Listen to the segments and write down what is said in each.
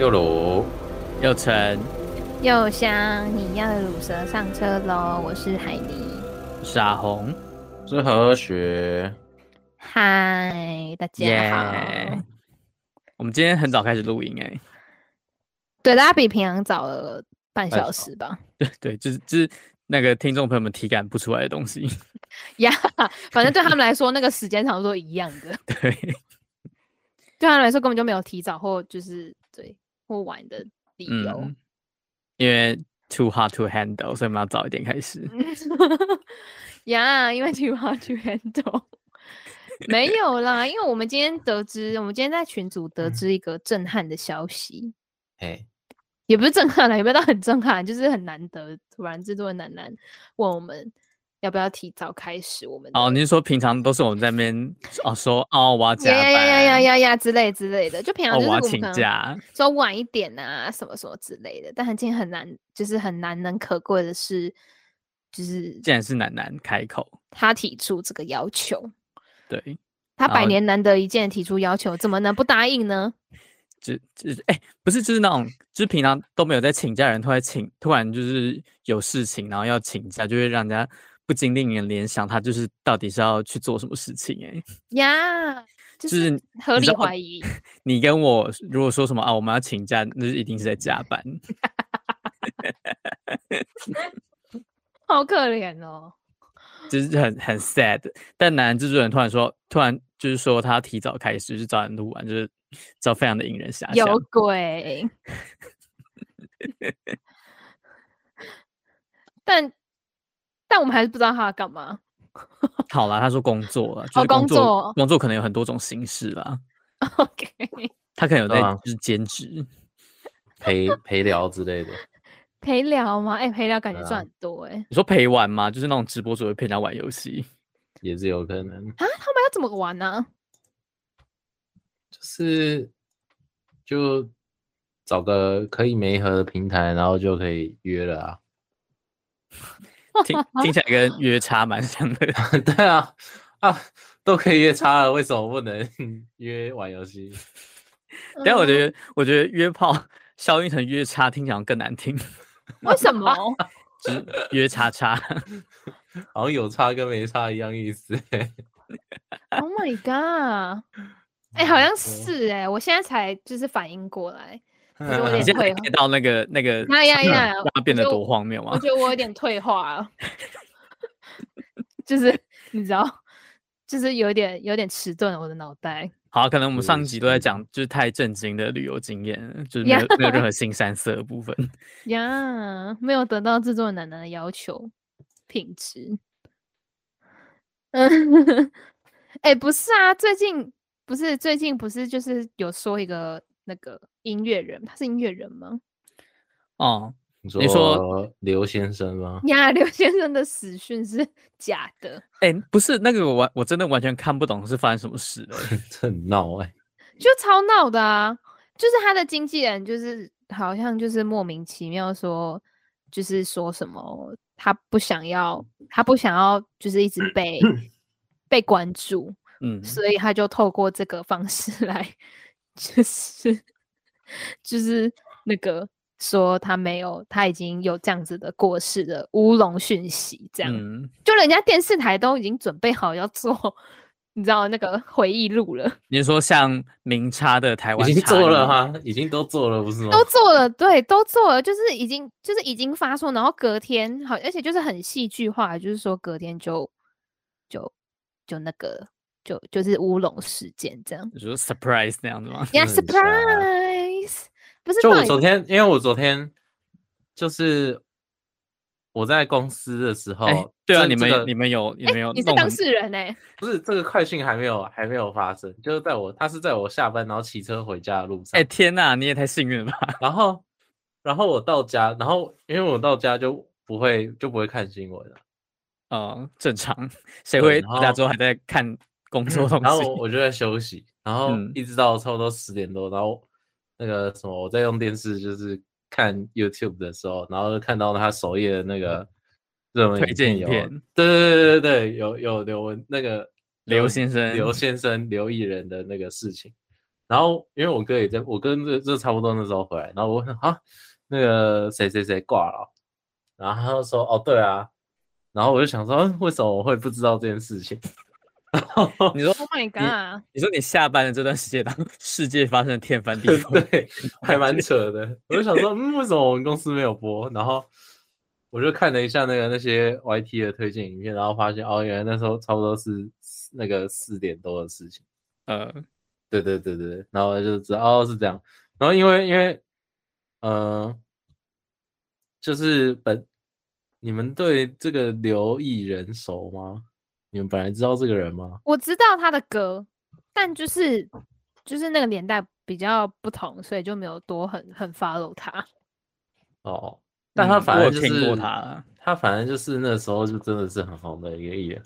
又鲁又陈又香，你要乳蛇上车喽！我是海尼，我是阿红，是何雪。嗨，大家好。Yeah. 我们今天很早开始录音哎，对，大家比平常早了半小时吧？对 对，就是就是那个听众朋友们体感不出来的东西呀。yeah, 反正对他们来说，那个时间差不多一样的。对。对他们来说，根本就没有提早或就是对或玩的理由，嗯、因为 too hard to handle，所以我们要早一点开始。呀，yeah, 因为 too hard to handle，没有啦，因为我们今天得知，我们今天在群组得知一个震撼的消息。哎、嗯，也不是震撼啦，也没有到很震撼，就是很难得，突然制作人楠楠问我们。要不要提早开始？我们哦，你是说平常都是我们在那边哦说哦我要加班呀呀呀呀呀之类之类的，就平常就是我要请假，说晚一点啊什么什么之类的。但今天很难，就是很难能可贵的是，就是竟然是楠楠开口，他提出这个要求，对，他百年难得一见提出要求，怎么能不答应呢？就就是哎、欸，不是，就是那种，就是平常都没有在请假的人，突然请，突然就是有事情，然后要请假，就会让人家。不禁令人联想，他就是到底是要去做什么事情、欸？哎呀，就是合理怀疑 你。跟我如果说什么啊，我们要请假，那就一定是在加班。好可怜哦，就是很很 sad。但男制作人突然说，突然就是说他提早开始，就是早点录完，就是这非常的引人遐想。有鬼！但。但我们还是不知道他要干嘛。好啦，他说工作了，就是工作，哦、工作，工作可能有很多种形式啦。OK，他可能有在就是兼职、陪陪聊之类的。陪聊吗？哎、欸，陪聊感觉赚很多哎、欸。你说陪玩吗？就是那种直播主会陪他玩游戏，也是有可能啊。他们要怎么玩呢、啊？就是就找个可以媒合的平台，然后就可以约了啊。听听起来跟约差蛮像的，对啊，啊，都可以约差了，为什么不能 约玩游戏？但我觉得，我觉得约炮消音成约差听起来更难听。为什么？只约叉叉，好像有差跟没差一样意思。Oh my god！哎、欸，好像是哎、欸，我现在才就是反应过来。你现在看到那个那个，那呀呀，它变得多荒谬吗？我觉得我有点退化了，就是你知道，就是有点有点迟钝了我的脑袋。好，可能我们上集都在讲就是太震惊的旅游经验，就是没有没有任何 新三色的部分。呀，没有得到制作人楠楠的要求品质。嗯，哎，不是啊，最近不是最近不是就是有说一个。那个音乐人，他是音乐人吗？哦，你说刘先生吗？呀，刘先生的死讯是 假的。哎、欸，不是那个我完，我真的完全看不懂是发生什么事了。很闹哎，就超闹的啊！就是他的经纪人，就是好像就是莫名其妙说，就是说什么他不想要，他不想要，就是一直被被关注，嗯，所以他就透过这个方式来。就是 就是那个说他没有，他已经有这样子的过世的乌龙讯息，这样、嗯、就人家电视台都已经准备好要做，你知道那个回忆录了。你说像明差的台湾已经做了哈，已经都做了不是吗？都做了，对，都做了，就是已经就是已经发出，然后隔天好，而且就是很戏剧化，就是说隔天就就就那个。就就是乌龙事件这样，你说 surprise 那样子吗？yeah，surprise，不是。就我昨天，因为我昨天就是我在公司的时候，欸、对啊，你们、这个、你们有你们有、欸，你是当事人呢、欸？不是这个快讯还没有还没有发生，就是在我他是在我下班然后骑车回家的路上。哎、欸、天哪，你也太幸运了吧！然后然后我到家，然后因为我到家就不会就不会看新闻了。嗯，正常，谁会回家之后还在看？工作东西、嗯，然后我就在休息，然后一直到差不多十点多，然后那个什么，我在用电视就是看 YouTube 的时候，然后就看到他首页的那个热门推荐影片，对对对对对，有有刘文那个刘先生、刘先生、刘艺人的那个事情，然后因为我哥也在，我跟这这差不多那时候回来，然后我说啊，那个谁谁谁挂了，然后他就说哦对啊，然后我就想说为什么我会不知道这件事情？你说 Oh my God！你说你下班的这段时间当世界发生天翻地 覆，对，还蛮扯的。我就想说，嗯，为什么我们公司没有播？然后我就看了一下那个那些 YT 的推荐影片，然后发现哦，原来那时候差不多是那个四点多的事情。呃，对对对对，然后就知道哦是这样。然后因为因为呃，就是本你们对这个刘艺人熟吗？你们本来知道这个人吗？我知道他的歌，但就是就是那个年代比较不同，所以就没有多很很 follow 他。哦，但他反正就是、嗯、听过他，他反正就是那时候就真的是很红的一个艺人。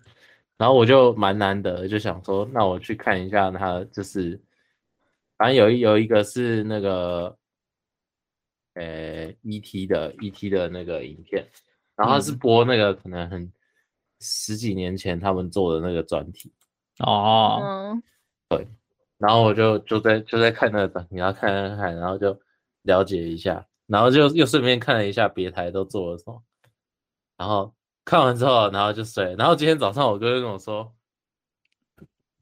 然后我就蛮难得，就想说，那我去看一下他，就是反正有一有一个是那个呃 ET 的 ET 的那个影片，然后他是播那个可能很。十几年前他们做的那个专题哦，嗯，对，然后我就就在就在看那个专题，然后看看看，然后就了解一下，然后就又顺便看了一下别台都做了什么，然后看完之后，然后就睡，然后今天早上我哥就跟我说，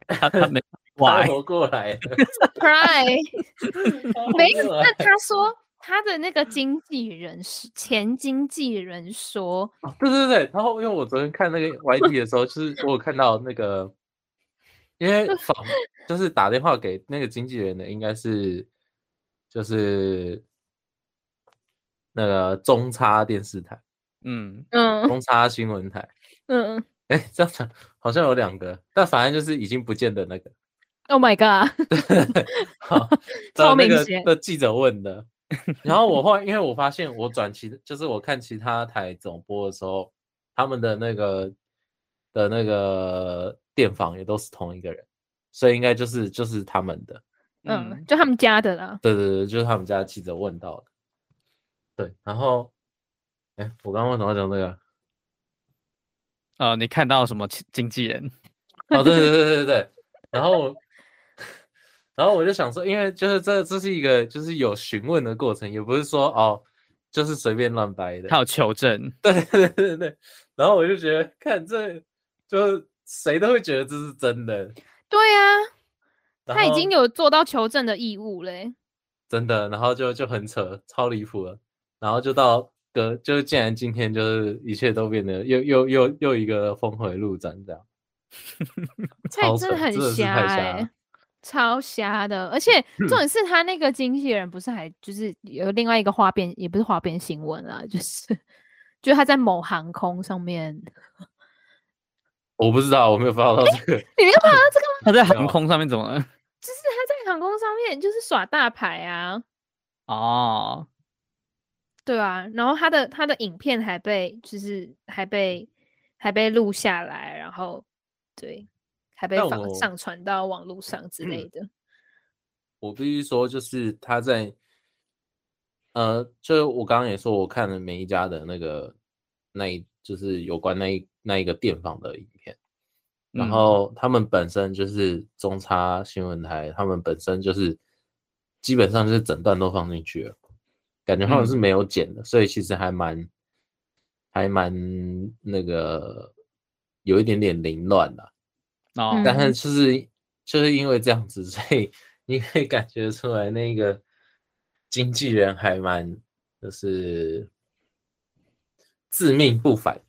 他 他没活过来，cry，没有，那他说。他的那个经纪人是前经纪人说，对对对，然后因为我昨天看那个 YT 的时候，就是我有看到那个，因为访就是打电话给那个经纪人的，应该是就是那个中差电视台，嗯。嗯，中差新闻台，嗯嗯，哎，这样讲好像有两个，但反正就是已经不见的那个，Oh my god，好，超明显。的记者问的。然后我后来，因为我发现我转其就是我看其他台总播的时候，他们的那个的那个电访也都是同一个人，所以应该就是就是他们的，嗯，就他们家的啦。对对对，就是他们家的记者问到的。对，然后，哎，我刚刚为什么要讲这个？呃，你看到什么经纪人？哦，对对对对对，然后。然后我就想说，因为就是这这是一个就是有询问的过程，也不是说哦，就是随便乱掰的。他有求证，对 对对对。然后我就觉得，看这就谁都会觉得这是真的。对呀、啊，他已经有做到求证的义务嘞。真的，然后就就很扯，超离谱了。然后就到个，就是竟然今天就是一切都变得又又又又一个峰回路转这样。超真的很瞎哎、欸。超瞎的，而且重点是他那个经纪人不是还就是有另外一个花边，也不是花边新闻啊，就是 就他在某航空上面，我不知道，我没有发到这个，你没有发到这个吗？他在 航空上面怎么了？就是他在航空上面就是耍大牌啊，哦，对啊，然后他的他的影片还被就是还被还被录下来，然后对。还被放上传到网络上之类的。我必须说，就是他在，呃，就我刚刚也说，我看了每一家的那个那一就是有关那一那一个电访的影片，然后他们本身就是中差新闻台，他们本身就是基本上就是整段都放进去了，感觉他们是没有剪的，所以其实还蛮还蛮那个有一点点凌乱的。哦，但是就是就是因为这样子，所以你可以感觉出来那个经纪人还蛮就是自命不凡，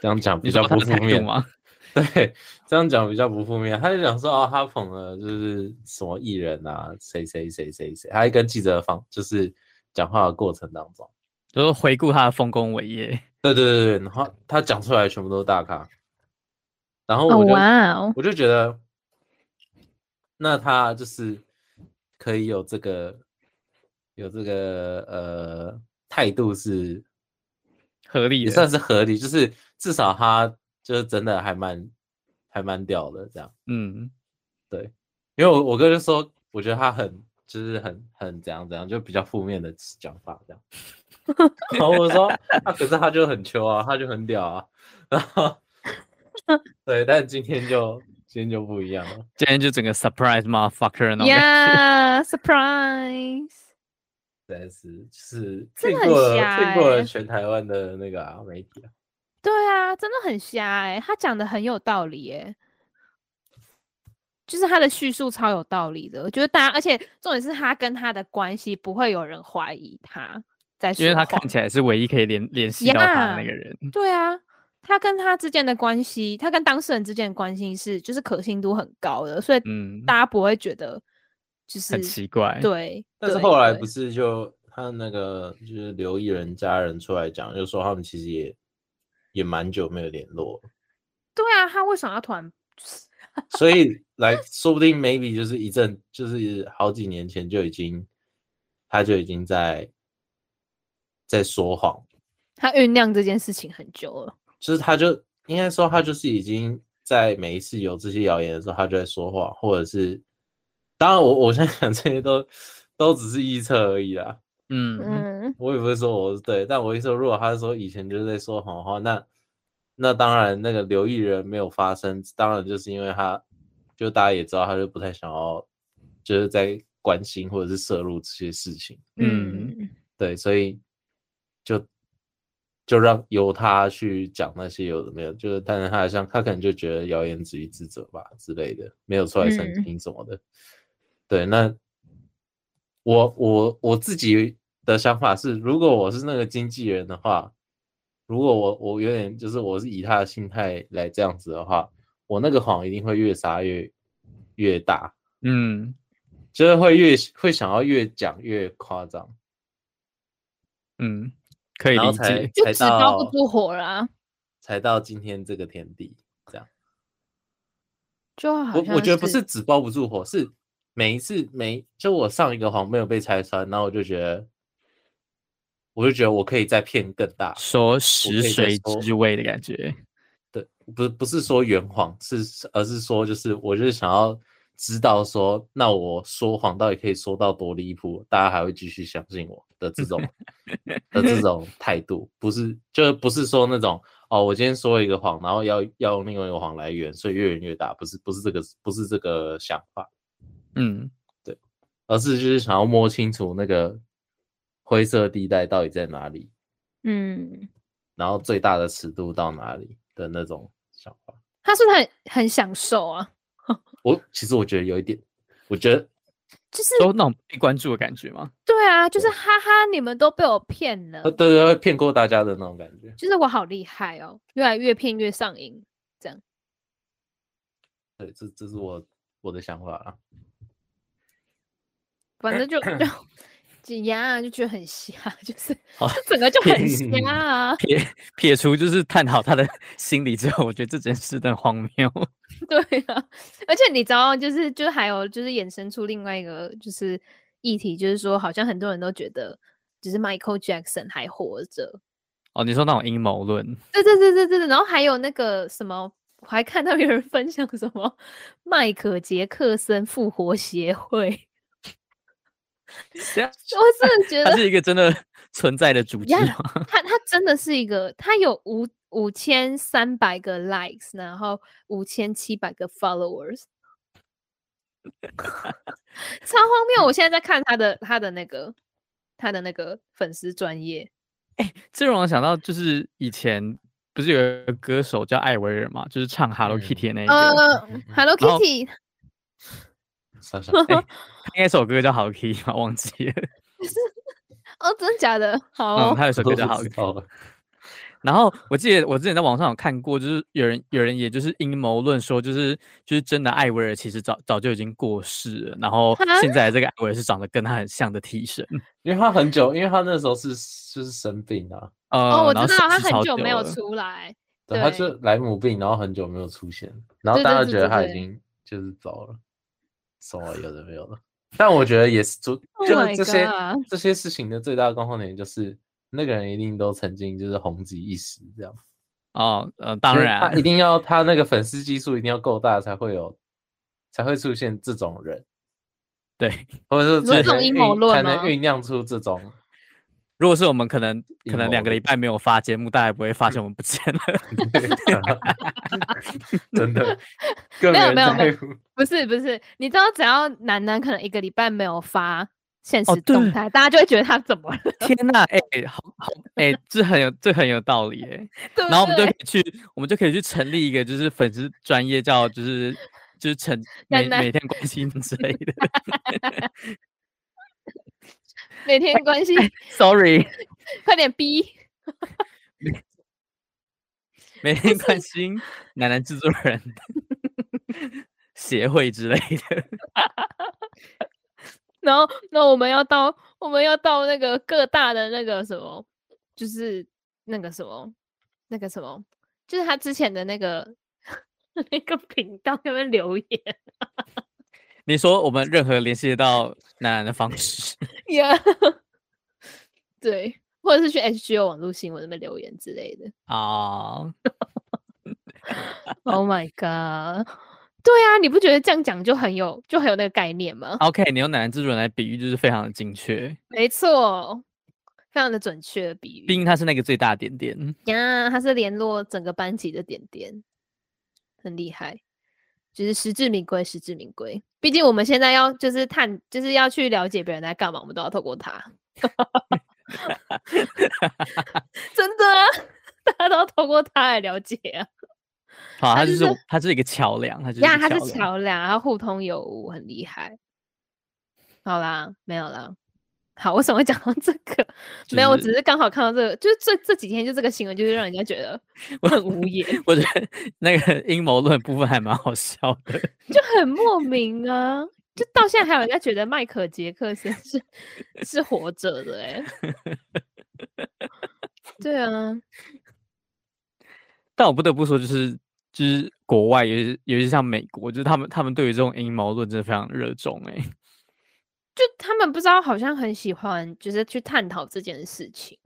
这样讲比较不负面吗？对，这样讲比较不负面。他就讲说哦，他捧了就是什么艺人啊，谁谁谁谁谁，他还跟记者方就是讲话的过程当中，就是回顾他的丰功伟业。对对对对，然后他讲出来全部都是大咖。然后我就、oh. 我就觉得，那他就是可以有这个有这个呃态度是合理的，也算是合理，就是至少他就是真的还蛮还蛮屌的这样。嗯，对，因为我我哥就说，我觉得他很就是很很怎样怎样，就比较负面的讲法这样。然后我说，啊，可是他就很秋啊，他就很屌啊，然后。对，但今天就今天就不一样了。今天就整个 surprise motherfucker 那种。Yeah，surprise。但是是真的很瞎，骗过了全台湾的那个、啊、媒体啊。对啊，真的很瞎哎、欸，他讲的很有道理哎、欸，就是他的叙述超有道理的，我觉得大家，而且重点是他跟他的关系不会有人怀疑他在说，因为他看起来是唯一可以联联系到他的那个人。Yeah, 对啊，他跟他之间的关系，他跟当事人之间的关系是就是可信度很高的，所以嗯，大家不会觉得就是很奇怪。对，但是后来不是就他那个就是刘艺人家人出来讲，就说他们其实也。也蛮久没有联络，对啊，他为什么要突然？所以来说不定 maybe 就是一阵，就是好几年前就已经，他就已经在在说谎。他酝酿这件事情很久了，就是他就应该说他就是已经在每一次有这些谣言的时候，他就在说谎，或者是当然我我现在讲这些都都只是臆测而已啦。嗯嗯，我也不会说我是对，但我一说，如果他是说以前就是在说谎话，那那当然那个刘艺人没有发生，当然就是因为他，就大家也知道，他就不太想要，就是在关心或者是摄入这些事情。嗯，对，所以就就让由他去讲那些有的没有，就是但是他好像他可能就觉得谣言止于智者吧之类的，没有出来澄清什么的。嗯、对，那。我我我自己的想法是，如果我是那个经纪人的话，如果我我有点就是我是以他的心态来这样子的话，我那个谎一定会越撒越越大，嗯，就是会越会想要越讲越夸张，嗯，可以理解，就纸包不住火啦，才到今天这个田地这样，就好我我觉得不是纸包不住火是。每一次每就我上一个谎没有被拆穿，然后我就觉得，我就觉得我可以再骗更大，说食髓知味的感觉。对，不不是说圆谎，是而是说就是我就是想要知道说，那我说谎到底可以说到多离谱，大家还会继续相信我的这种的这种 态度，不是就不是说那种哦，我今天说了一个谎，然后要要用另外一个谎来圆，所以越圆越大，不是不是这个不是这个想法。嗯，对，而是就是想要摸清楚那个灰色地带到底在哪里，嗯，然后最大的尺度到哪里的那种想法。他是不是很很享受啊？我其实我觉得有一点，我觉得就是都那种被关注的感觉吗？对啊，就是哈哈，你们都被我骗了，对对，对骗过大家的那种感觉。就是我好厉害哦，越来越骗越上瘾，这样。对，这这是我我的想法啊。反正就 就挤压，就觉得很瞎，就是整个就很瞎啊。撇撇除就是探讨他的 心理之后，我觉得这件事很荒谬。对啊，而且你知道，就是就还有就是衍生出另外一个就是议题，就是说好像很多人都觉得，只是 Michael Jackson 还活着。哦，你说那种阴谋论？对对对对对，然后还有那个什么，我还看到有人分享什么迈克杰克森复活协会。我真的觉得他是一个真的 存在的组织吗？他他真的是一个，他有五五千三百个 likes，然后五千七百个 followers，超荒谬！我现在在看他的他的那个他的那个粉丝专业，哎、欸，这让我想到就是以前不是有一个歌手叫艾薇儿嘛，就是唱 Hello Kitty 的那个、呃、Hello Kitty。欸、应该首歌叫好 key 吗？忘记了。哦，真的假的？好、哦，嗯，他有首歌叫好 key。然后我记得我之前在网上有看过，就是有人有人也就是阴谋论说，就是就是真的艾薇儿其实早早就已经过世了，然后现在这个艾薇儿是长得跟他很像的替身，因为他很久，因为他那时候是就是生病啊。呃、哦，我知道他很久没有出来，对，他是莱姆病，然后很久没有出现，然后大家觉得他已经就是走了。什么有的没有的，但我觉得也是，就就是这些、oh、这些事情的最大的共同点就是那个人一定都曾经就是红极一时这样。哦，呃，当然，他一定要他那个粉丝基数一定要够大才会有，才会出现这种人，对，或者是这种阴谋论才能酝酿出这种。如果是我们可能可能两个礼拜没有发节目，大家也不会发现我们不见了。真的，没有没有没有，不是不是，你知道只要楠楠可能一个礼拜没有发现实动态，大家就会觉得他怎么了？天哪，哎，好好，哎，这很有这很有道理哎。然后我们就可以去，我们就可以去成立一个就是粉丝专业叫就是就是成每每天关心之类的。每天关心，Sorry，快点逼。每天关心奶奶制作人协会之类的。然后，那我们要到，我们要到那个各大的那个什么，就是那个什么，那个什么，就是他之前的那个 那个频道那边留言。你说我们任何联系得到楠楠的方式，Yeah，对，或者是去 HGO 网络新闻那边留言之类的啊。Oh my god！对啊，你不觉得这样讲就很有就很有那个概念吗？OK，你用楠楠制作人来比喻，就是非常的精确。没错，非常的准确的比喻。毕竟他是那个最大点点呀，他是联络整个班级的点点，很厉害。就是实至名归，实至名归。毕竟我们现在要就是探，就是要去了解别人在干嘛，我们都要透过他。真的啊，大家都要透过他来了解啊。好，他就是他是一个桥梁，他就是呀，他是桥梁，然后互通有无，很厉害。好啦，没有了。好，为什么会讲到这个？就是、没有，我只是刚好看到这个，就是这这几天就这个新闻，就是让人家觉得 我很无言。我觉得那个阴谋论部分还蛮好笑的，就很莫名啊！就到现在还有人家觉得迈克杰克森是是活着的哎、欸。对啊，但我不得不说，就是就是国外，尤其尤其像美国，就是他们他们对于这种阴谋论真的非常热衷哎、欸。就他们不知道，好像很喜欢，就是去探讨这件事情。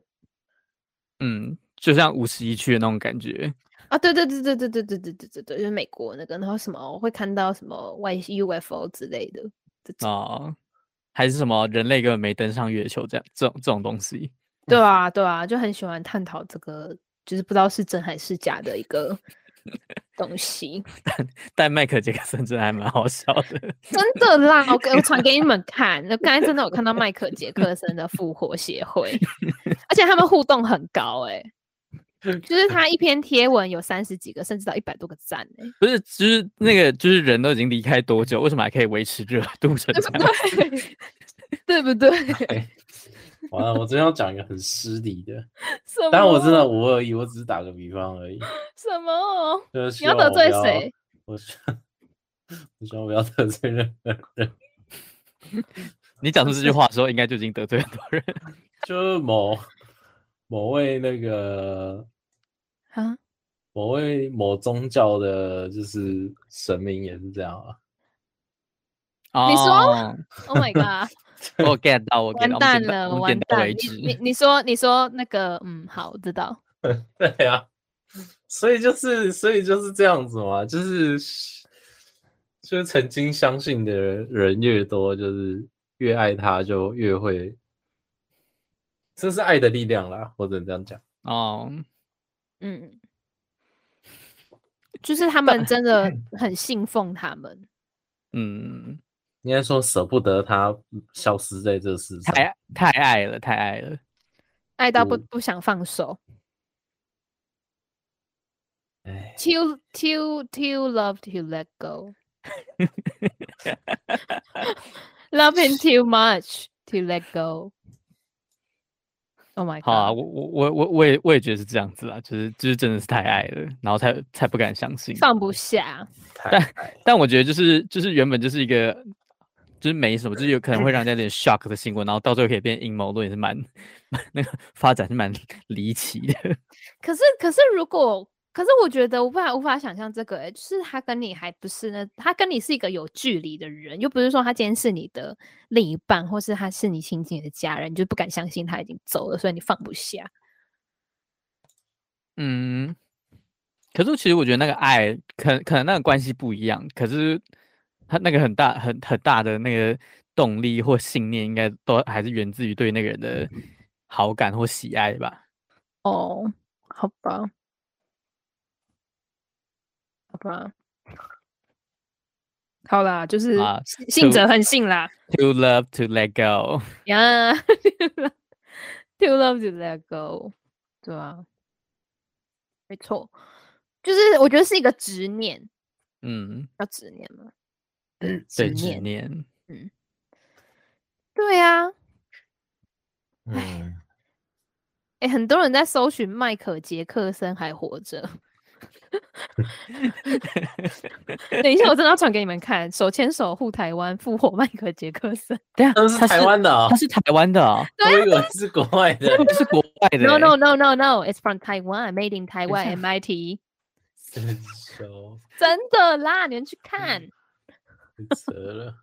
嗯，就像五十一区的那种感觉啊！对对对对对对对对对对对，就是美国那个，然后什么我会看到什么外 UFO 之类的哦，还是什么人类根本没登上月球这样这种这种东西。对啊，对啊，就很喜欢探讨这个，就是不知道是真还是假的一个。东西，但但迈克杰克森真的还蛮好笑的，真的啦！我 我传给你们看，那刚才真的有看到迈克杰克森的复活协会，而且他们互动很高哎、欸，就是他一篇贴文有三十几个，甚至到一百多个赞哎、欸，不是，就是那个就是人都已经离开多久，为什么还可以维持热度成这样？对不对？完了，我真要讲一个很失礼的，但我真的无恶意，我只是打个比方而已。什么？就是你要得罪谁？我 我希望不要得罪任何人。你讲出这句话的时候，应该就已经得罪很多人。就某某位那个啊，某位某宗教的，就是神明也是这样啊。Oh. 你说？Oh my god！我 get 到，我 get 到，完蛋了，完蛋！你你你说你说那个，嗯，好，我知道。对呀、啊，所以就是所以就是这样子嘛，就是就是曾经相信的人越多，就是越爱他，就越会，这是爱的力量啦，或者这样讲。哦，嗯，就是他们真的 很信奉他们，嗯。应该说舍不得他消失在这世上，太太爱了，太爱了，爱到不不想放手。哎，too too too love to let go. Loving too much to let go。Oh my god！好啊，我我我我我也我也觉得是这样子啊，就是就是真的是太爱了，然后才才不敢相信，放不下。但但我觉得就是就是原本就是一个。就是没什么，就是有可能会让人家有点 shock 的新闻，然后到最后可以变阴谋论，也是蛮那个发展是蛮离奇的。可是，可是如果，可是我觉得无法无法想象这个、欸，哎，就是他跟你还不是那，他跟你是一个有距离的人，又不是说他今天是你的另一半，或是他是你亲近的家人，你就不敢相信他已经走了，所以你放不下。嗯，可是其实我觉得那个爱，可可能那个关系不一样，可是。他那个很大、很很大的那个动力或信念，应该都还是源自于对那个人的好感或喜爱吧。哦，好吧，好吧，好啦，就是啊信者恒信啦。To love to let go，呀、yeah,，to love to let go，对啊，没错，就是我觉得是一个执念，嗯，要执念吗？对，执执念，嗯，对啊，嗯，哎，很多人在搜寻迈克杰克森还活着。等一下，我真的要传给你们看，手牵手护台湾，复活迈克杰克森。对啊，他是台湾的哦他，是台湾的哦，我以为是国外的。不是国外的欸。No no no no no，it's from Taiwan, made in Taiwan, MIT。真熟，真的啦，你们去看。太扯了。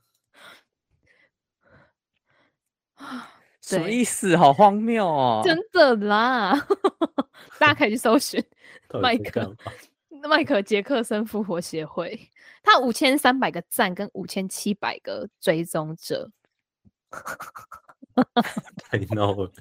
什么意思？好荒谬哦！真的啦，大家可以去搜寻麦克干嘛迈克杰克森复活协会，他五千三百个赞跟五千七百个追踪者。太闹了。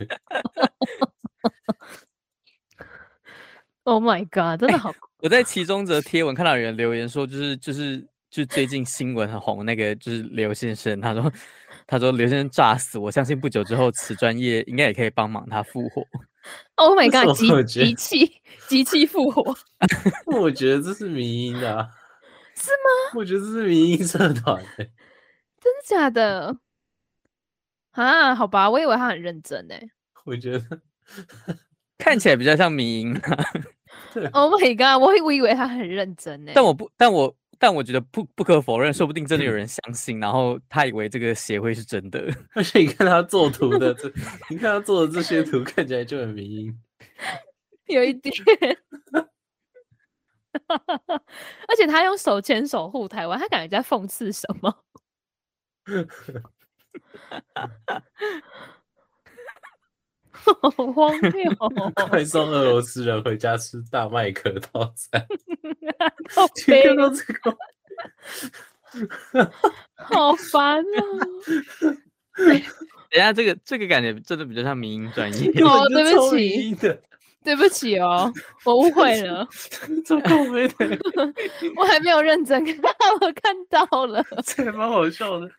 Oh my god，真的好 我在其中则贴文看到有人留言说，就是就是就是最近新闻很红那个就是刘先生，他说他说刘先生诈死，我相信不久之后此专业应该也可以帮忙他复活。Oh my god，机我觉得机器机器复活，我觉得这是迷音的、啊，是吗？我觉得这是迷音社团、欸。真的假的？啊，好吧，我以为他很认真呢。我觉得看起来比较像迷因，Oh my god，我我以为他很认真呢。但我不，但我但我觉得不不可否认，说不定真的有人相信，然后他以为这个协会是真的。而且你看他做图的这，你看他做的这些图看起来就很迷因。有一点，而且他用手牵手护台湾，他感觉在讽刺什么？好荒谬哦！快送俄罗斯人回家吃大麦克套餐。好 你悲看到这个？好烦哦！等一下，这个这个感觉真的比较像民营专业。哦对不起对不起哦，我误会了，超靠背的，我还没有认真看，我看到了，这还蛮好笑的。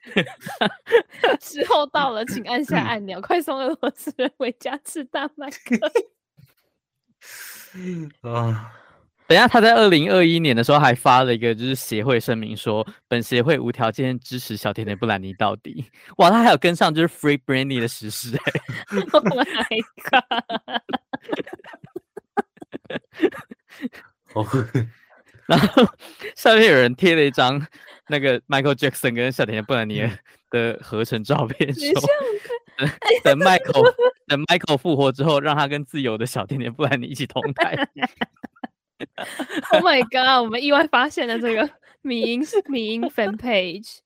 时候到了，请按下按钮，快送俄罗斯人回家吃大麦克。啊，等下，他在二零二一年的时候还发了一个就是协会声明说，本协会无条件支持小甜甜布兰妮到底。哇，他还有跟上就是 Free Brandy 的实施哎、Oh my god！哦，然后上面有人贴了一张那个 Michael Jackson 跟小甜甜布兰妮的合成照片，等 Michael 等 Michael 复活之后，让他跟自由的小甜甜布兰妮一起同台。Oh my god！我们意外发现了这个 迷音迷音 fan page。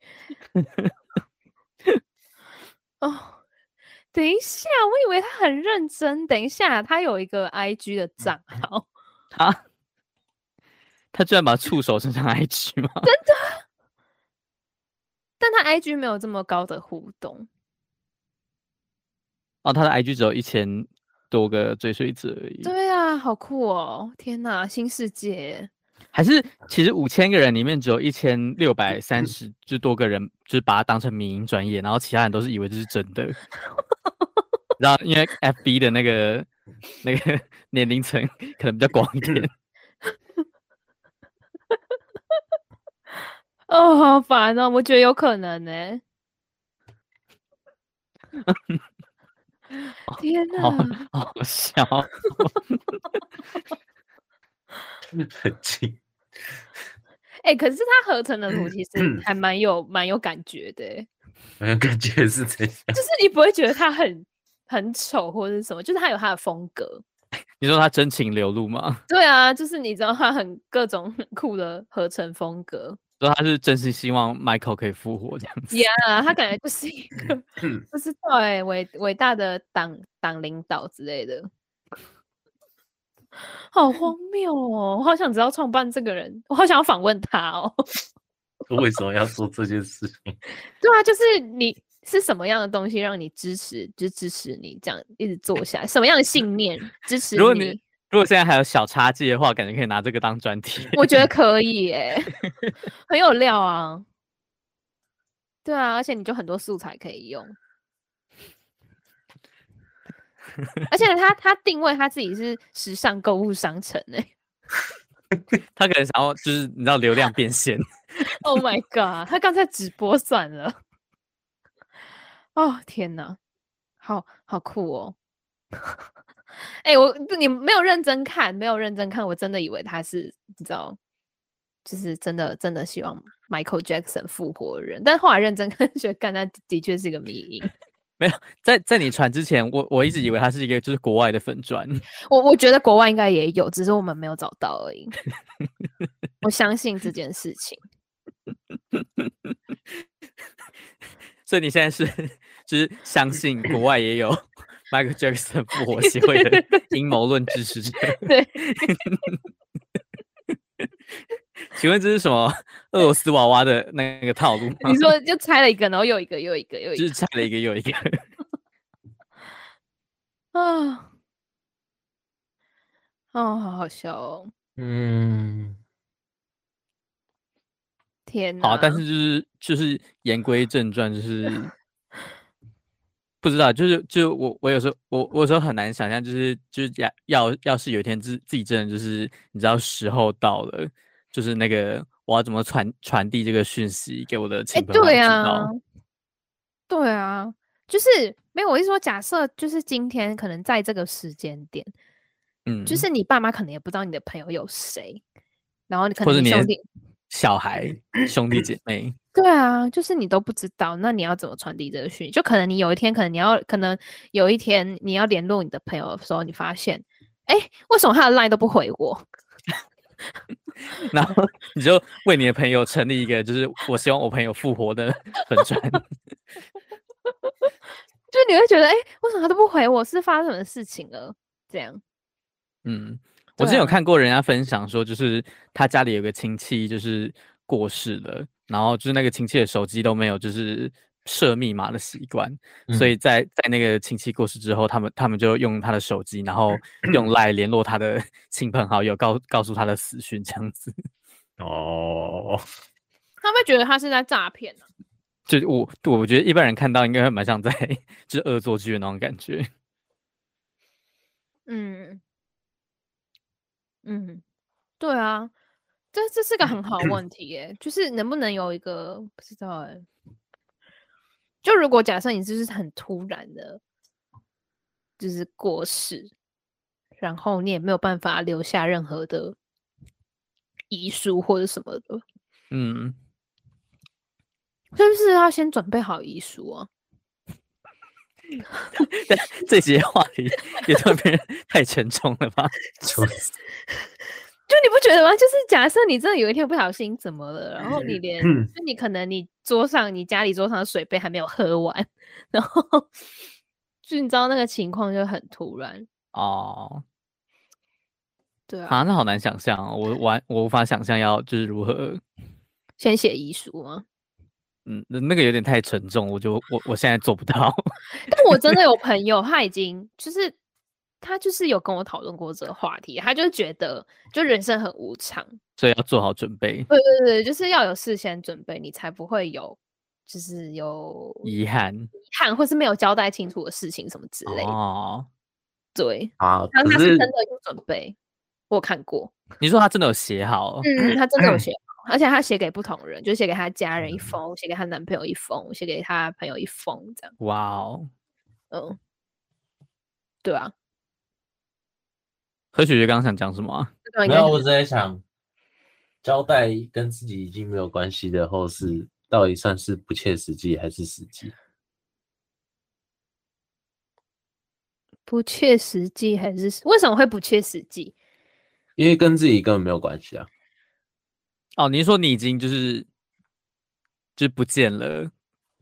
哦，等一下，我以为他很认真。等一下，他有一个 IG 的账号，他他居然把触手伸上 IG 吗？但他 IG 没有这么高的互动。哦，他的 IG 只有一千多个追随者而已。对啊，好酷哦！天哪，新世界。还是其实五千个人里面只有一千六百三十就多个人，就是把它当成民营专业，然后其他人都是以为这是真的。然后因为 FB 的那个那个 年龄层可能比较广一点。哦，好烦哦！我觉得有可能呢。天好哪！好笑。很近。哎、可是他合成的图其实还蛮有蛮有感觉的欸，我感觉是这样。就是你不会觉得他很很丑或者是什么，就是他有他的风格。你说他真情流露吗？对啊，就是你知道他很各种很酷的合成风格。说他是真心希望 Michael 可以复活这样子。Yeah，他感觉就是一个 不知道哎伟伟大的党党领导之类的，好荒谬哦！我好想知道创办这个人，我好想要访问他哦。为什么要做这件事情？对啊，就是你是什么样的东西让你支持，就支持你这样一直做下来？什么样的信念支持你？如果你如果现在还有小插记的话，感觉可以拿这个当专题。我觉得可以耶，很有料啊。对啊，而且你就很多素材可以用。而且他他定位他自己是时尚购物商城哎，他可能想要就是你知道流量变现。Oh my god！他刚才直播算了。哦天哪，好好酷哦！哎、欸，我你没有认真看，没有认真看，我真的以为他是你知道，就是真的真的希望 Michael Jackson 复活的人，但是后来认真看，觉得干他的确是一个迷因。没有，在在你传之前，我我一直以为他是一个就是国外的粉砖。我我觉得国外应该也有，只是我们没有找到而已。我相信这件事情。所以你现在是就是相信国外也有 Michael Jackson 复活协会的阴谋论支持者？对。请问这是什么 俄罗斯娃娃的那个套路吗？你说就拆了一个，然后又一个，又一个，又一个，就是拆了一个又一个。啊，哦，好好笑哦。嗯，天哪！好，但是就是就是言归正传，就是不知道，就是就我我有时候我我有时候很难想象，就是就是要要要是有一天自自己真的就是你知道时候到了。就是那个，我要怎么传传递这个讯息给我的亲朋好友？对啊，对啊，就是没有。我意思说，假设就是今天可能在这个时间点，嗯，就是你爸妈可能也不知道你的朋友有谁，然后你可能兄弟、小孩、兄弟姐妹，对啊，就是你都不知道，那你要怎么传递这个讯息？就可能你有一天，可能你要，可能有一天你要联络你的朋友的时候，你发现，哎，为什么他的 line 都不回我？然后你就为你的朋友成立一个，就是我希望我朋友复活的 粉专，就你会觉得，哎、欸，为什么他都不回我？是发生什么事情了？这样，嗯，我之前有看过人家分享说，就是他家里有个亲戚就是过世了，然后就是那个亲戚的手机都没有，就是。设密码的习惯，所以在在那个亲戚过世之后，他们他们就用他的手机，然后用 来联络他的 亲朋好友，告告诉他的死讯这样子。哦，他们觉得他是在诈骗呢？就我我觉得一般人看到应该会蛮像在就是恶作剧的那种感觉。嗯嗯，对啊，这这是个很好的问题耶，就是能不能有一个不知道哎。就如果假设你就是很突然的，就是过世，然后你也没有办法留下任何的遗书或者什么的，嗯，是不是要先准备好遗书啊？这些话题也特别太沉重了吧？就你不觉得吗？就是假设你真的有一天不小心怎么了，然后你连，嗯、就你可能你桌上你家里桌上的水杯还没有喝完，然后就你知道那个情况就很突然哦。对啊，啊，那好难想象哦，我完我无法想象要就是如何先写遗书吗？嗯，那个有点太沉重，我就我我现在做不到。但我真的 有朋友，他已经就是。他就是有跟我讨论过这个话题，他就觉得就人生很无常，所以要做好准备。对对对，就是要有事先准备，你才不会有就是有遗憾、遗憾或是没有交代清楚的事情什么之类的。哦，对啊，他他是真的有准备，我有看过。你说他真的有写好？嗯，他真的有写好，而且他写给不同人，就写给他家人一封，写给他男朋友一封，写给他朋友一封，这样。哇哦，嗯，对啊。何雪雪刚刚想讲什么、啊？没有，我只在想，交代跟自己已经没有关系的后事，到底算是不切实际还是实际？不切实际还是为什么会不切实际？因为跟自己根本没有关系啊。哦，你说你已经就是就是不见了，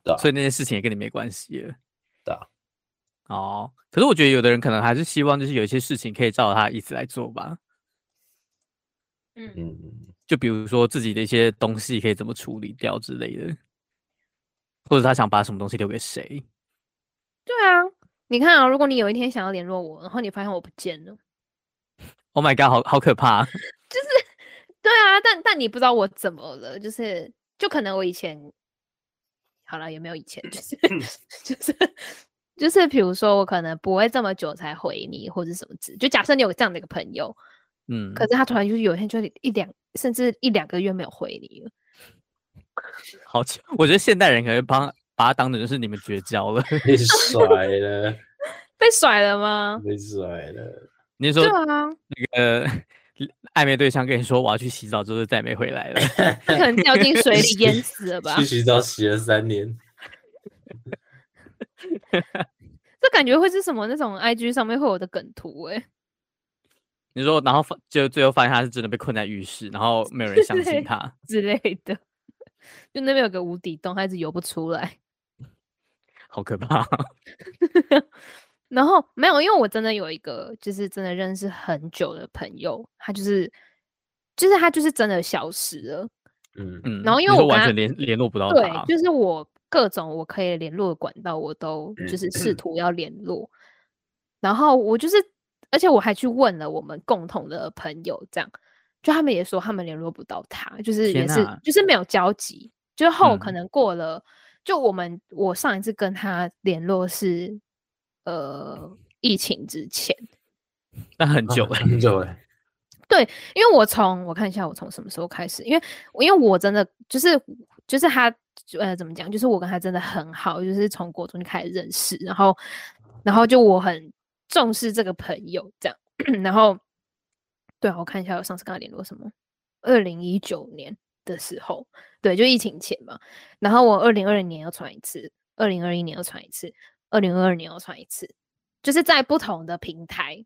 对啊，所以那件事情也跟你没关系了。哦，可是我觉得有的人可能还是希望，就是有一些事情可以照他意思来做吧。嗯，就比如说自己的一些东西可以怎么处理掉之类的。或者他想把什么东西留给谁？对啊，你看啊，如果你有一天想要联络我，然后你发现我不见了，Oh my god，好好可怕！就是，对啊，但但你不知道我怎么了，就是就可能我以前好了，也没有以前？就是 就是就是，比如说我可能不会这么久才回你，或者什么字，就假设你有这样的一个朋友，嗯，可是他突然就是有一天就一两甚至一两个月没有回你了。好巧，我觉得现代人可能帮把他当成就是你们绝交了，被甩了，被甩了吗？被甩了。你说对啊，那个暧昧对象跟你说我要去洗澡，之后再没回来了，他可能掉进水里淹死了吧？去洗澡洗了三年，这感觉会是什么那种 IG 上面会有的梗图哎、欸？你说，然后就最后发现他是真的被困在浴室，然后没有人相信他之类的。就那边有个无底洞，他一直游不出来，好可怕。然后没有，因为我真的有一个，就是真的认识很久的朋友，他就是，就是他就是真的消失了。嗯嗯。然后因为我完全联联络不到他，对，就是我各种我可以联络的管道，我都就是试图要联络。嗯、然后我就是，而且我还去问了我们共同的朋友，这样。就他们也说他们联络不到他，就是也是就是没有交集。之后可能过了，嗯、就我们我上一次跟他联络是呃疫情之前，那很久了，啊、很久了。对，因为我从我看一下我从什么时候开始，因为因为我真的就是就是他呃怎么讲，就是我跟他真的很好，就是从国中就开始认识，然后然后就我很重视这个朋友这样，然后。对啊，我看一下我上次跟他联络什么，二零一九年的时候，对，就疫情前嘛。然后我二零二零年要传一次，二零二一年要传一次，二零二二年要传一次，就是在不同的平台、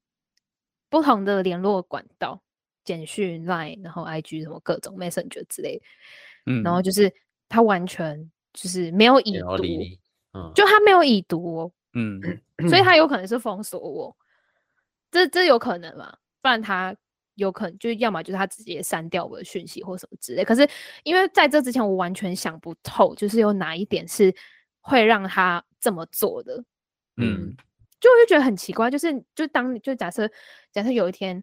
不同的联络管道，简讯、Line，然后 IG 什么各种 Messenger 之类的。嗯，然后就是他完全就是没有已读，嗯，就他没有已读哦，嗯，所以他有可能是封锁我，这这有可能吗？不然他。有可能就要么就是他直接删掉我的讯息或什么之类，可是因为在这之前我完全想不透，就是有哪一点是会让他这么做的，嗯，就我就觉得很奇怪，就是就当就假设假设有一天，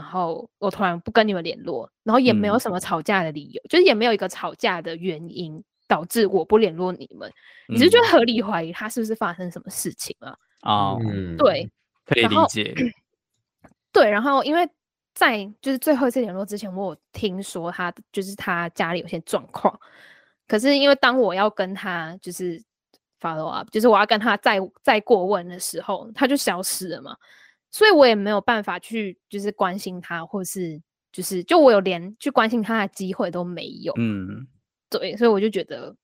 然后我突然不跟你们联络，然后也没有什么吵架的理由，嗯、就是也没有一个吵架的原因导致我不联络你们，嗯、你是觉得合理怀疑他是不是发生什么事情了？哦，嗯，对，可以理解，对，然后因为。在就是最后一次联络之前，我有听说他就是他家里有些状况，可是因为当我要跟他就是 follow up，就是我要跟他再再过问的时候，他就消失了嘛，所以我也没有办法去就是关心他，或是就是就我有连去关心他的机会都没有，嗯，对，所以我就觉得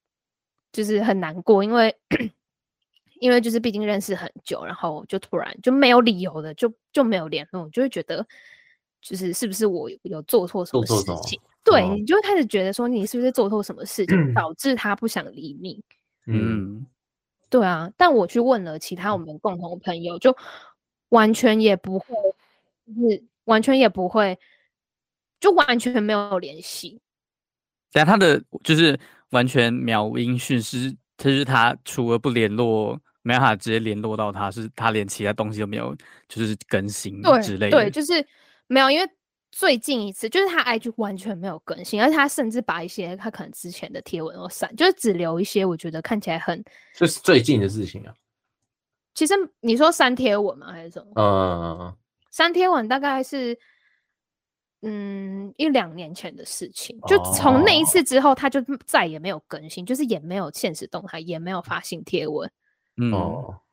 就是很难过，因为 因为就是毕竟认识很久，然后就突然就没有理由的就就没有联络，就会觉得。就是是不是我有做错什么事情？对，哦、你就会开始觉得说你是不是做错什么事情，嗯、导致他不想理你？嗯，对啊。但我去问了其他我们共同朋友，就完全也不会，就是完全也不会，就完全没有联系。但他的就是完全秒音讯息，就是他除了不联络，没办法直接联络到他，是他连其他东西都没有，就是更新之类的。对，对，就是。没有，因为最近一次就是他 IG 完全没有更新，而且他甚至把一些他可能之前的贴文都删，就是只留一些我觉得看起来很，就是最近的事情啊。其实你说删贴文吗，还是什么？嗯，删贴文大概是嗯一两年前的事情，就从那一次之后，他就再也没有更新，就是也没有限时动态，也没有发新贴文。嗯，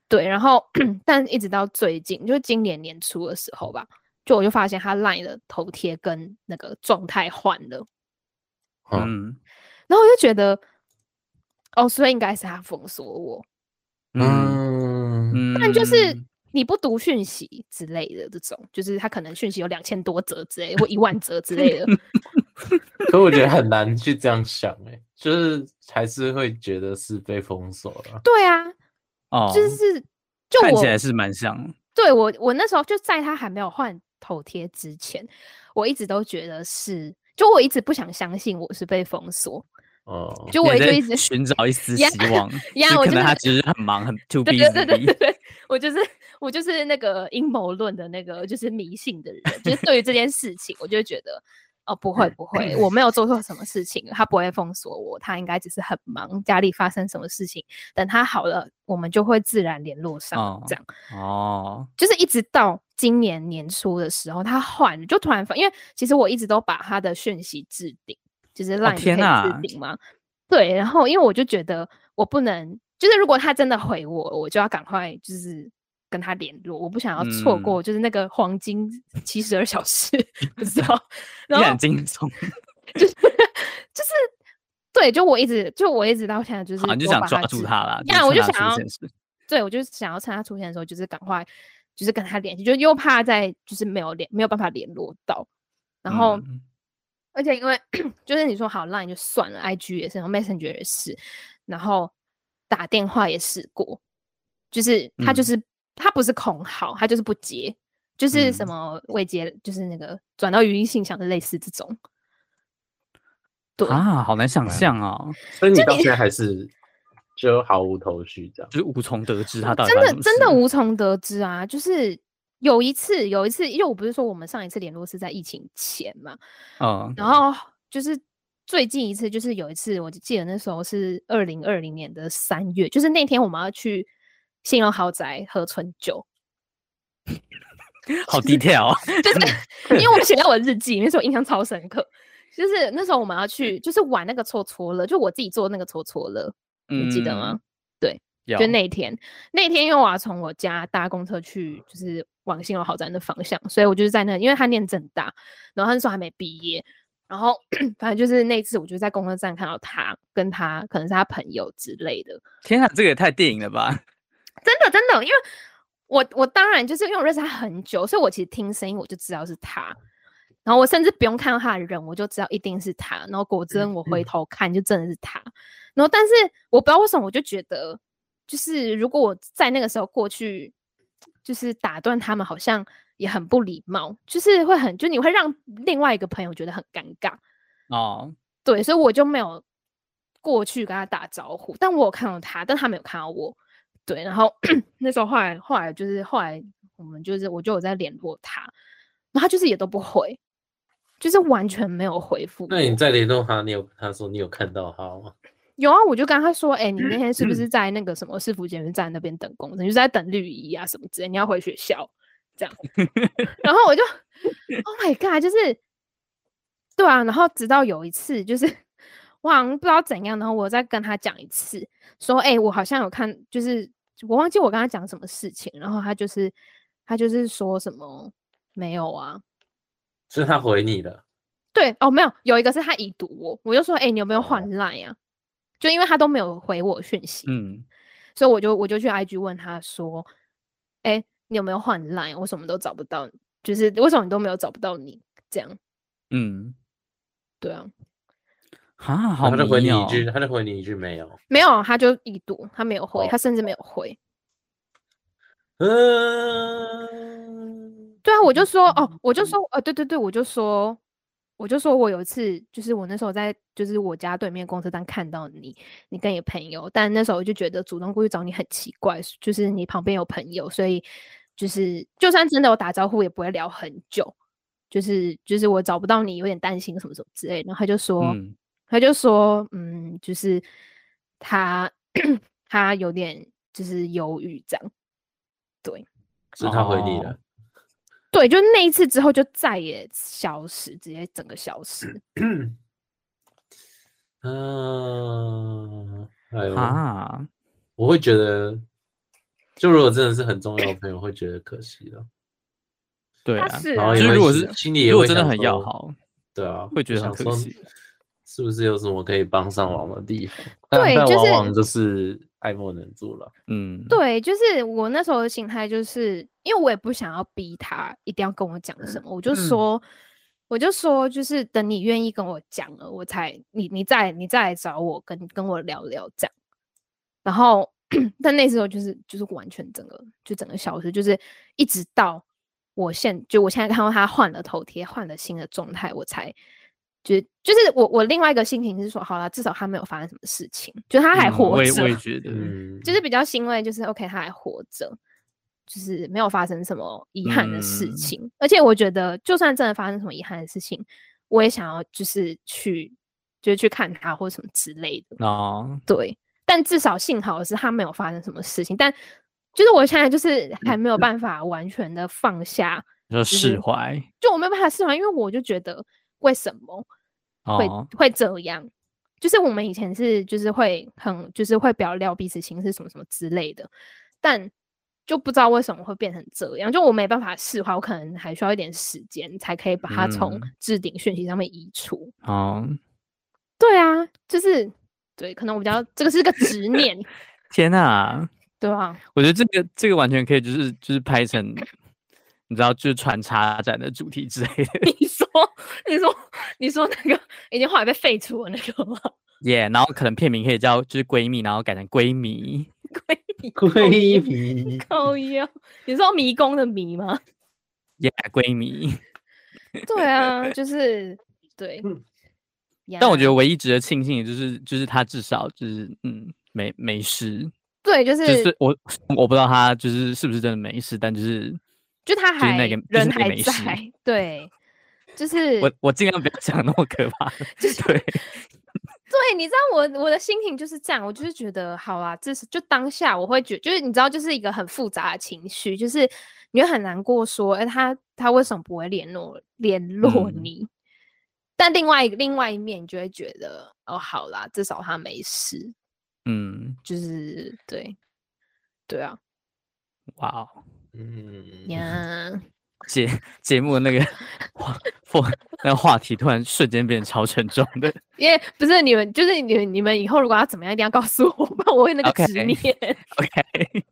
对，然后 但一直到最近，就是今年年初的时候吧。就我就发现他 LINE 的头贴跟那个状态换了，嗯，然后我就觉得，哦，所以应该是他封锁我，嗯，但就是你不读讯息之类的这种，就是他可能讯息有两千多则之类，或一万则之类的，可我觉得很难去这样想，哎，就是还是会觉得是被封锁了，对啊，哦，就是就我看起来是蛮像，对我我那时候就在他还没有换。头贴之前，我一直都觉得是，就我一直不想相信我是被封锁，哦，就我就一直寻找一丝希望，呀，我可能他只是很忙，很 too busy。对对对对对，我就是我就是那个阴谋论的那个就是迷信的人，就是对于这件事情，我就会觉得。哦，不会不会，我没有做错什么事情，他不会封锁我，他应该只是很忙，家里发生什么事情，等他好了，我们就会自然联络上，哦、这样。哦，就是一直到今年年初的时候，他换，就突然发，因为其实我一直都把他的讯息置顶，就是 LINE 可以置顶嘛、哦。对，然后因为我就觉得我不能，就是如果他真的回我，我就要赶快就是。跟他联络，我不想要错过，就是那个黄金 七十二小时，嗯、不知道。然后金钟，就是就是对，就我一直就我一直到现在就是，你就想抓住他了，呀，我就想要，对我就想要趁他出现的时候，就是赶快就是跟他联系，就又怕在就是没有联没有办法联络到，然后、嗯、而且因为就是你说好 Line 就算了，IG 也是，然后 Messenger 也是，然后打电话也试过，就是他就是。嗯他不是空号，他就是不接，就是什么未接，嗯、就是那个转到语音信箱的类似这种。对啊，好难想象哦！所以你到现在还是就毫无头绪，这样就是无从得知他到底真的真的无从得知啊！就是有一次，有一次，因为我不是说我们上一次联络是在疫情前嘛，嗯，然后就是最近一次，就是有一次，我记得那时候是二零二零年的三月，就是那天我们要去。信隆豪宅喝春酒 好 detail，就是 因为我写在我的日记里面，所以我印象超深刻。就是那时候我们要去，就是玩那个戳戳乐，就我自己做那个戳戳乐，你记得吗？对，就那天，那天因为我要从我家搭公车去，就是往信隆豪宅的方向，所以我就是在那，因为他念正大，然后他那时候还没毕业，然后 反正就是那次，我就在公车站看到他，跟他可能是他朋友之类的。天啊，这个也太电影了吧！真的真的，因为我我当然就是因为我认识他很久，所以我其实听声音我就知道是他，然后我甚至不用看到他的人，我就知道一定是他。然后果真我回头看，就真的是他。嗯嗯。然后但是我不知道为什么，我就觉得就是如果我在那个时候过去，就是打断他们，好像也很不礼貌，就是会很就你会让另外一个朋友觉得很尴尬哦。对，所以我就没有过去跟他打招呼，但我有看到他，但他没有看到我。对，然后 那时候后来后来就是后来我们就是我就有在联络他，然后他就是也都不回，就是完全没有回复。那你在联络他，你有他说你有看到他吗？有啊，我就跟他说，哎、欸，你那天是不是在那个什么市府捷运站那边等工程？就是在等绿衣啊什么之类，你要回学校这样。然后我就，Oh my God，就是对啊，然后直到有一次就是。我好像不知道怎样，然后我再跟他讲一次，说：“哎、欸，我好像有看，就是我忘记我跟他讲什么事情。”然后他就是他就是说什么没有啊，是他回你的？对哦，没有，有一个是他已读我，我就说：“哎、欸，你有没有换 Line 啊？”就因为他都没有回我讯息，嗯，所以我就我就去 IG 问他说：“哎、欸，你有没有换 Line？我什么都找不到，就是为什么你都没有找不到你？这样，嗯，对啊。”啊，好、哦，他就回你一句，他就回你一句没有，没有，他就已读，他没有回，哦、他甚至没有回。嗯，对啊，我就说，哦，我就说，呃，对对对，我就说，我就说我有一次，就是我那时候在，就是我家对面公车站看到你，你跟你朋友，但那时候我就觉得主动过去找你很奇怪，就是你旁边有朋友，所以就是就算真的有打招呼，也不会聊很久，就是就是我找不到你，有点担心什么什么之类的，然后他就说。嗯。他就说，嗯，就是他 他有点就是犹豫这样，对，是他回你的，哦，对，就那一次之后就再也消失，直接整个消失。嗯，哎呦，啊，我会觉得，就如果真的是很重要的朋友，会觉得可惜了。对啊，然后，就如果是心里也会真的很要好，对啊，会觉得很可惜。是不是有什么可以帮上忙的地方？对，但往往就是爱莫能助了。嗯，对，就是我那时候的心态，就是因为我也不想要逼他一定要跟我讲什么，我就说，嗯、我就说，就是等你愿意跟我讲了，我才你你再你再来找我跟跟我聊聊这样。然后，但那时候就是就是完全整个就整个消失，就是一直到我现就我现在看到他换了头贴，换了新的状态，我才。就就是我我另外一个心情是说，好了，至少他没有发生什么事情，就他还活着。嗯、我也我也觉得，嗯，就是比较欣慰，就是 OK，他还活着，就是没有发生什么遗憾的事情。嗯、而且我觉得，就算真的发生什么遗憾的事情，我也想要就是去，就是去看他或什么之类的。哦，对。但至少幸好的是他没有发生什么事情，但就是我现在就是还没有办法完全的放下，就释怀，就我没有办法释怀，因为我就觉得为什么会、哦、会这样？就是我们以前是就是会很就是会表聊彼此情是什么什么之类的，但就不知道为什么会变成这样，就我没办法释怀，我可能还需要一点时间才可以把它从置顶讯息上面移除。哦，对啊，就是。对，可能我比较这个是个执念。天哪、啊，对啊，我觉得这个这个完全可以，就是就是拍成，你知道，就是穿插展的主题之类的。你说，你说，你说那个已经后来被废除了那个吗？耶，yeah, 然后可能片名可以叫就是闺蜜，然后改成闺蜜，闺蜜，闺蜜，靠腰，你说迷宫的迷吗？耶，闺蜜。对啊，就是对。但我觉得唯一值得庆幸的就是，就是他至少就是嗯没没事。对，就是就是我我不知道他就是是不是真的没事，但就是就他还那个人还在。对，就 是我我尽量不要讲那么可怕。就是对 对，你知道我我的心情就是这样，我就是觉得好啦，这是就当下我会觉得，就是你知道，就是一个很复杂的情绪，就是你会很难过，说哎他他为什么不会联络联络你？嗯但另外另外一面，你就会觉得哦，好啦，至少他没事。嗯，就是对，对啊，哇哦，嗯呀，节节目那个话，那个话题突然瞬间变超沉重的。因为不是你们，就是你们，你们以后如果要怎么样，一定要告诉我，不然我会那个执念。OK，, okay.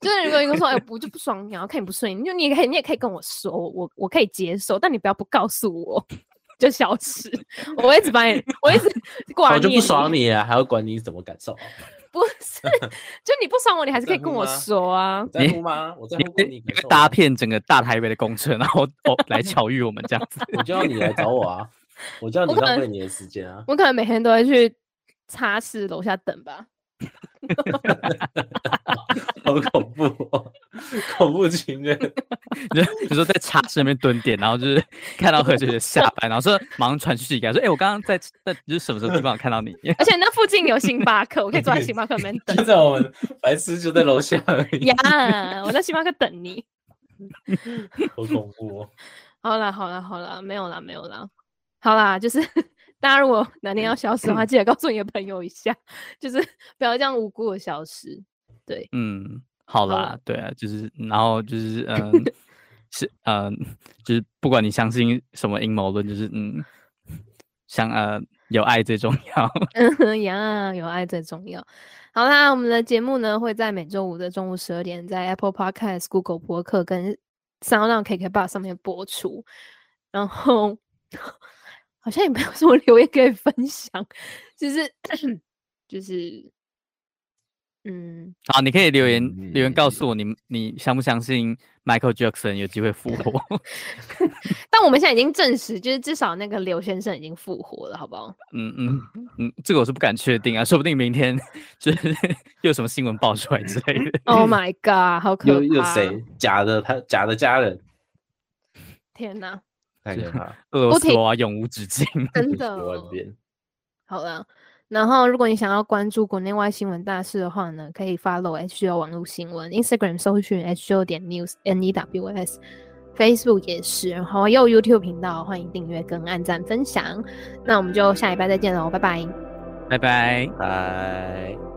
就是如果一个说，哎，我就不爽你，然后看你不顺眼，就你也可以，你也可以跟我说，我我可以接受，但你不要不告诉我。就消失，我一直把你，我一直挂念。我就不爽你啊，还要管你怎么感受？不是，就你不爽我，你还是可以跟我说啊。在乎吗？我在乎你。你搭遍整个大台北的公车，然后哦来巧遇我们这样子。我就要你来找我啊！我就要你浪费你的时间啊！我可能每天都会去茶室楼下等吧。好恐怖哦！恐怖情人，你说你说在茶室里面蹲点，然后就是看到何姐姐下班，然后说马上传讯息给他说：“哎、欸，我刚刚在在就是什么什么 地方看到你。”而且那附近有星巴克，我可以坐在星巴克里面等。现在我们白痴就在楼下而已。呀，yeah, 我在星巴克等你。好恐怖哦！好啦好啦好啦，没有啦没有啦，好啦，就是。大家如果哪天要消失的话，记得告诉你的朋友一下，就是不要这样无辜的消失。对，嗯，好啦，好啦对啊，就是然后就是嗯，是嗯，就是不管你相信什么阴谋论，就是嗯，像呃有爱最重要。嗯呀，有爱最重要。好啦，我们的节目呢会在每周五的中午十二点在 Apple Podcast、Google 播客跟 SoundOn KKBOX 上面播出，然后。好像也没有什么 留言可以分享，就是 就是，嗯，好，你可以留言留言告诉我你，你你相不相信 Michael Jackson 有机会复活？但我们现在已经证实，就是至少那个刘先生已经复活了，好不好？嗯嗯嗯，这个我是不敢确定啊，说不定明天就是又有什么新闻爆出来之类的。Oh my god，好可怕！又又谁假的？他假的家人？天哪！太可怕！俄罗斯啊，永无止境，真 的。好了，然后如果你想要关注国内外新闻大事的话呢，可以 follow HGO 网络新闻，Instagram 搜寻 HGO 点 news N E W S，Facebook 也是，然后也有 YouTube 频道，欢迎订阅跟按赞分享。那我们就下礼拜再见喽，拜拜，拜拜，拜。